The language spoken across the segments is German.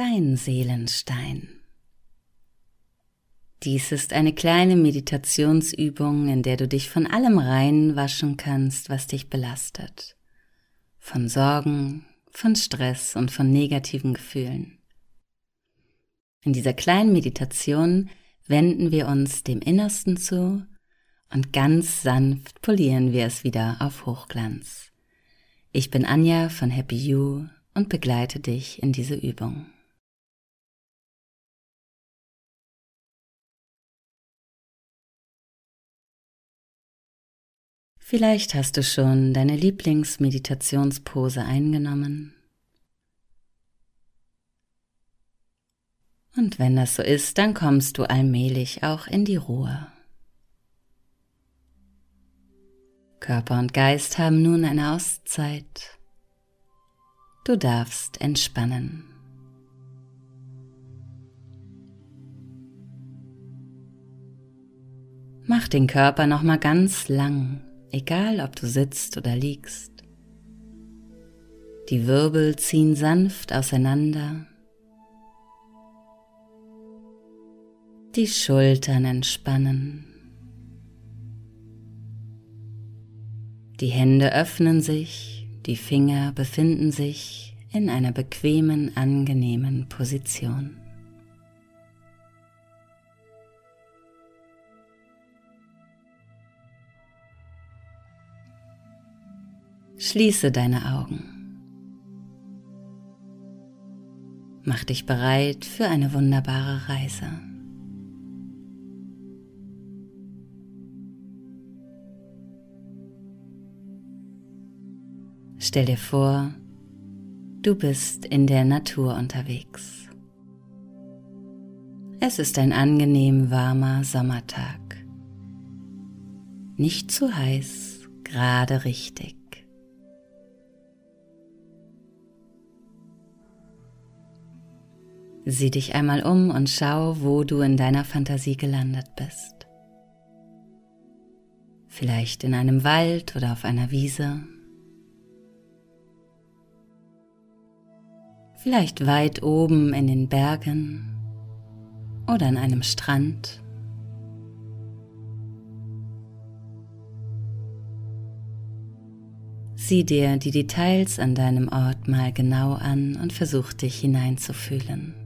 dein Seelenstein. Dies ist eine kleine Meditationsübung, in der du dich von allem reinwaschen kannst, was dich belastet. Von Sorgen, von Stress und von negativen Gefühlen. In dieser kleinen Meditation wenden wir uns dem Innersten zu und ganz sanft polieren wir es wieder auf Hochglanz. Ich bin Anja von Happy You und begleite dich in diese Übung. Vielleicht hast du schon deine Lieblingsmeditationspose eingenommen. Und wenn das so ist, dann kommst du allmählich auch in die Ruhe. Körper und Geist haben nun eine Auszeit. Du darfst entspannen. Mach den Körper noch mal ganz lang egal ob du sitzt oder liegst. Die Wirbel ziehen sanft auseinander. Die Schultern entspannen. Die Hände öffnen sich, die Finger befinden sich in einer bequemen, angenehmen Position. Schließe deine Augen. Mach dich bereit für eine wunderbare Reise. Stell dir vor, du bist in der Natur unterwegs. Es ist ein angenehm warmer Sommertag. Nicht zu heiß, gerade richtig. Sieh dich einmal um und schau, wo du in deiner Fantasie gelandet bist. Vielleicht in einem Wald oder auf einer Wiese. Vielleicht weit oben in den Bergen oder an einem Strand. Sieh dir die Details an deinem Ort mal genau an und versuch dich hineinzufühlen.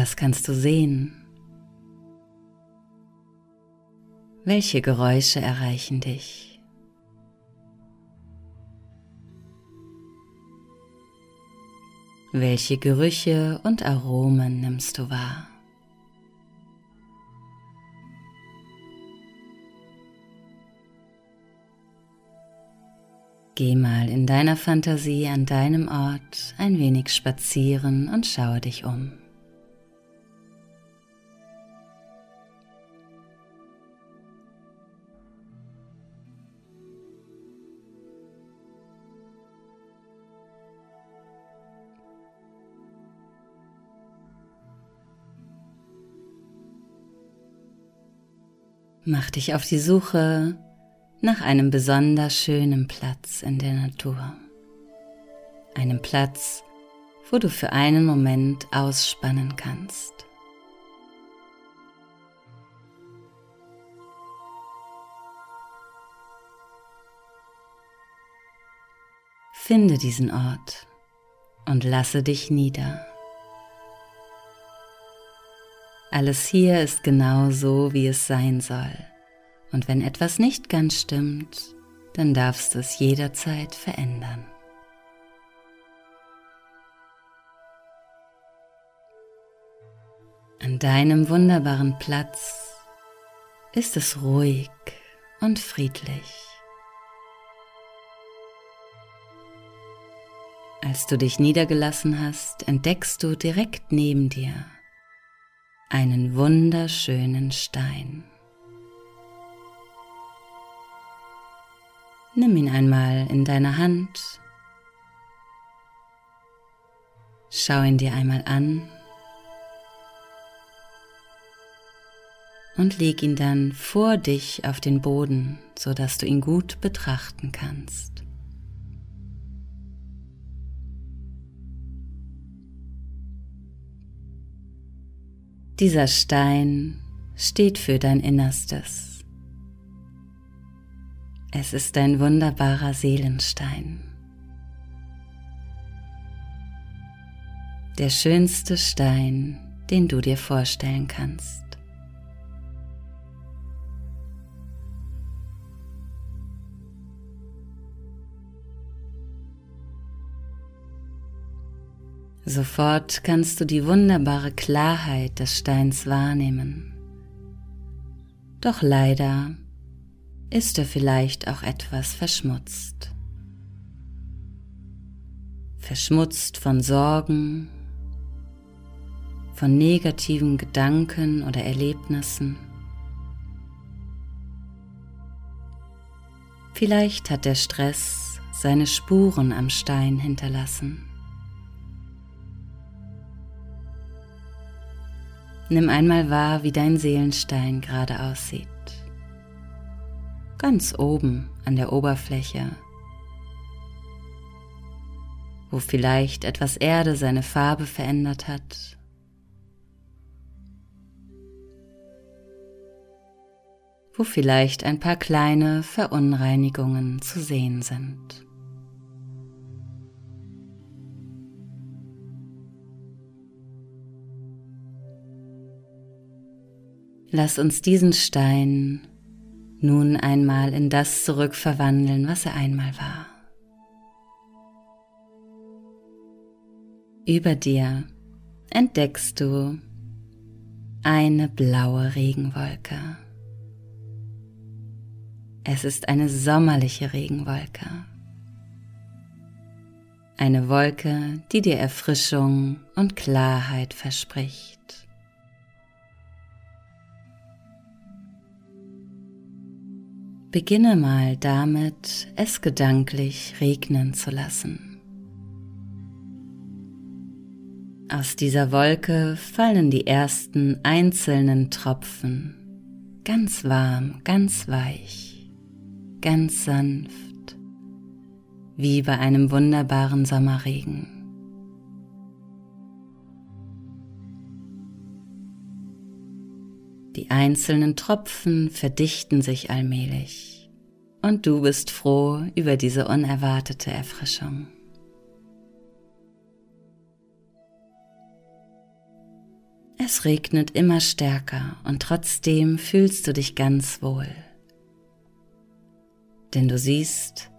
Was kannst du sehen? Welche Geräusche erreichen dich? Welche Gerüche und Aromen nimmst du wahr? Geh mal in deiner Fantasie an deinem Ort ein wenig spazieren und schaue dich um. Mach dich auf die Suche nach einem besonders schönen Platz in der Natur. Einem Platz, wo du für einen Moment ausspannen kannst. Finde diesen Ort und lasse dich nieder. Alles hier ist genau so, wie es sein soll. Und wenn etwas nicht ganz stimmt, dann darfst du es jederzeit verändern. An deinem wunderbaren Platz ist es ruhig und friedlich. Als du dich niedergelassen hast, entdeckst du direkt neben dir einen wunderschönen Stein. Nimm ihn einmal in deine Hand. Schau ihn dir einmal an. Und leg ihn dann vor dich auf den Boden, sodass du ihn gut betrachten kannst. Dieser Stein steht für dein Innerstes. Es ist ein wunderbarer Seelenstein. Der schönste Stein, den du dir vorstellen kannst. Sofort kannst du die wunderbare Klarheit des Steins wahrnehmen. Doch leider ist er vielleicht auch etwas verschmutzt. Verschmutzt von Sorgen, von negativen Gedanken oder Erlebnissen. Vielleicht hat der Stress seine Spuren am Stein hinterlassen. Nimm einmal wahr, wie dein Seelenstein gerade aussieht. Ganz oben an der Oberfläche, wo vielleicht etwas Erde seine Farbe verändert hat. Wo vielleicht ein paar kleine Verunreinigungen zu sehen sind. Lass uns diesen Stein nun einmal in das zurückverwandeln, was er einmal war. Über dir entdeckst du eine blaue Regenwolke. Es ist eine sommerliche Regenwolke. Eine Wolke, die dir Erfrischung und Klarheit verspricht. Beginne mal damit, es gedanklich regnen zu lassen. Aus dieser Wolke fallen die ersten einzelnen Tropfen, ganz warm, ganz weich, ganz sanft, wie bei einem wunderbaren Sommerregen. Die einzelnen Tropfen verdichten sich allmählich und du bist froh über diese unerwartete Erfrischung. Es regnet immer stärker und trotzdem fühlst du dich ganz wohl. Denn du siehst,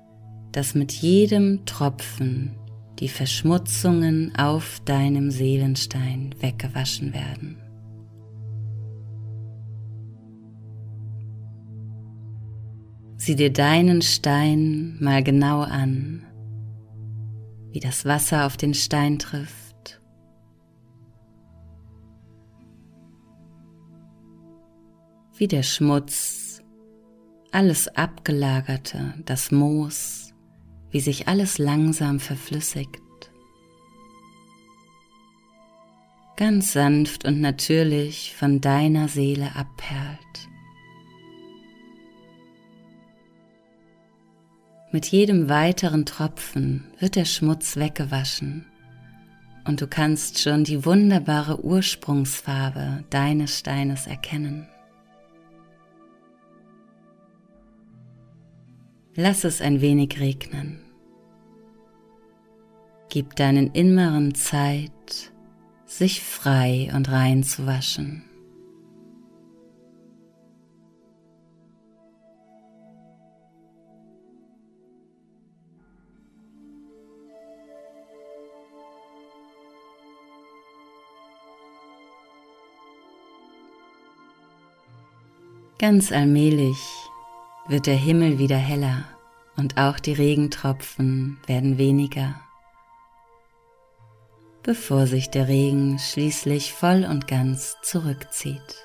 dass mit jedem Tropfen die Verschmutzungen auf deinem Seelenstein weggewaschen werden. Sieh dir deinen Stein mal genau an, wie das Wasser auf den Stein trifft. Wie der Schmutz, alles Abgelagerte, das Moos, wie sich alles langsam verflüssigt. Ganz sanft und natürlich von deiner Seele abperlt. Mit jedem weiteren Tropfen wird der Schmutz weggewaschen und du kannst schon die wunderbare Ursprungsfarbe deines Steines erkennen. Lass es ein wenig regnen. Gib deinen Inneren Zeit, sich frei und rein zu waschen. Ganz allmählich wird der Himmel wieder heller und auch die Regentropfen werden weniger, bevor sich der Regen schließlich voll und ganz zurückzieht.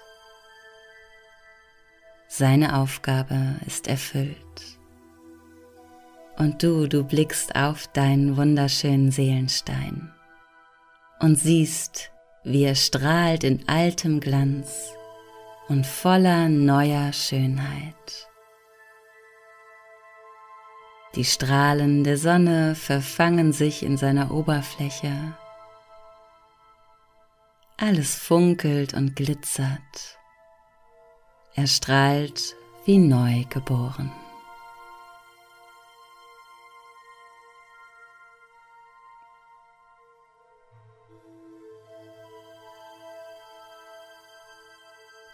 Seine Aufgabe ist erfüllt. Und du, du blickst auf deinen wunderschönen Seelenstein und siehst, wie er strahlt in altem Glanz und voller neuer Schönheit. Die Strahlen der Sonne verfangen sich in seiner Oberfläche. Alles funkelt und glitzert. Er strahlt wie neu geboren.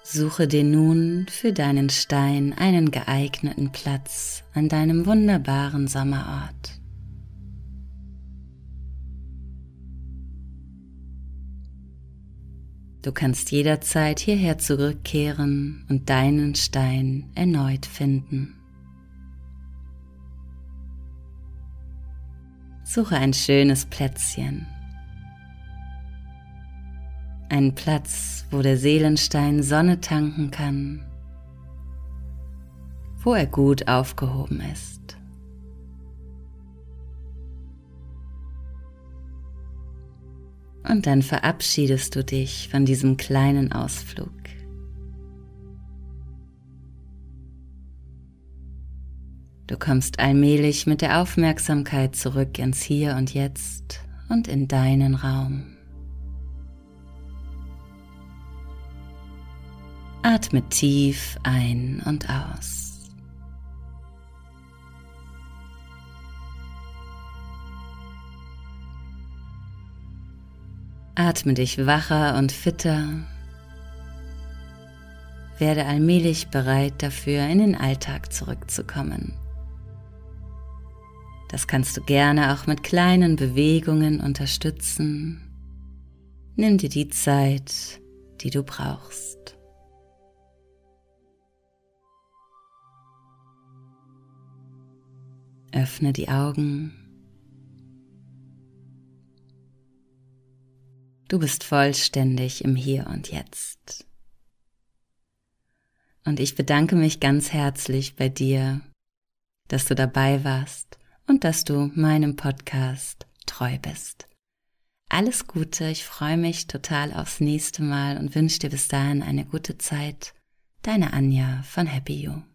Suche dir nun für deinen Stein einen geeigneten Platz an deinem wunderbaren Sommerort. Du kannst jederzeit hierher zurückkehren und deinen Stein erneut finden. Suche ein schönes Plätzchen, einen Platz, wo der Seelenstein Sonne tanken kann, wo er gut aufgehoben ist. Und dann verabschiedest du dich von diesem kleinen Ausflug. Du kommst allmählich mit der Aufmerksamkeit zurück ins Hier und Jetzt und in deinen Raum. Atme tief ein und aus. Atme dich wacher und fitter. Werde allmählich bereit dafür, in den Alltag zurückzukommen. Das kannst du gerne auch mit kleinen Bewegungen unterstützen. Nimm dir die Zeit, die du brauchst. Öffne die Augen. Du bist vollständig im Hier und Jetzt. Und ich bedanke mich ganz herzlich bei dir, dass du dabei warst und dass du meinem Podcast treu bist. Alles Gute, ich freue mich total aufs nächste Mal und wünsche dir bis dahin eine gute Zeit. Deine Anja von Happy You.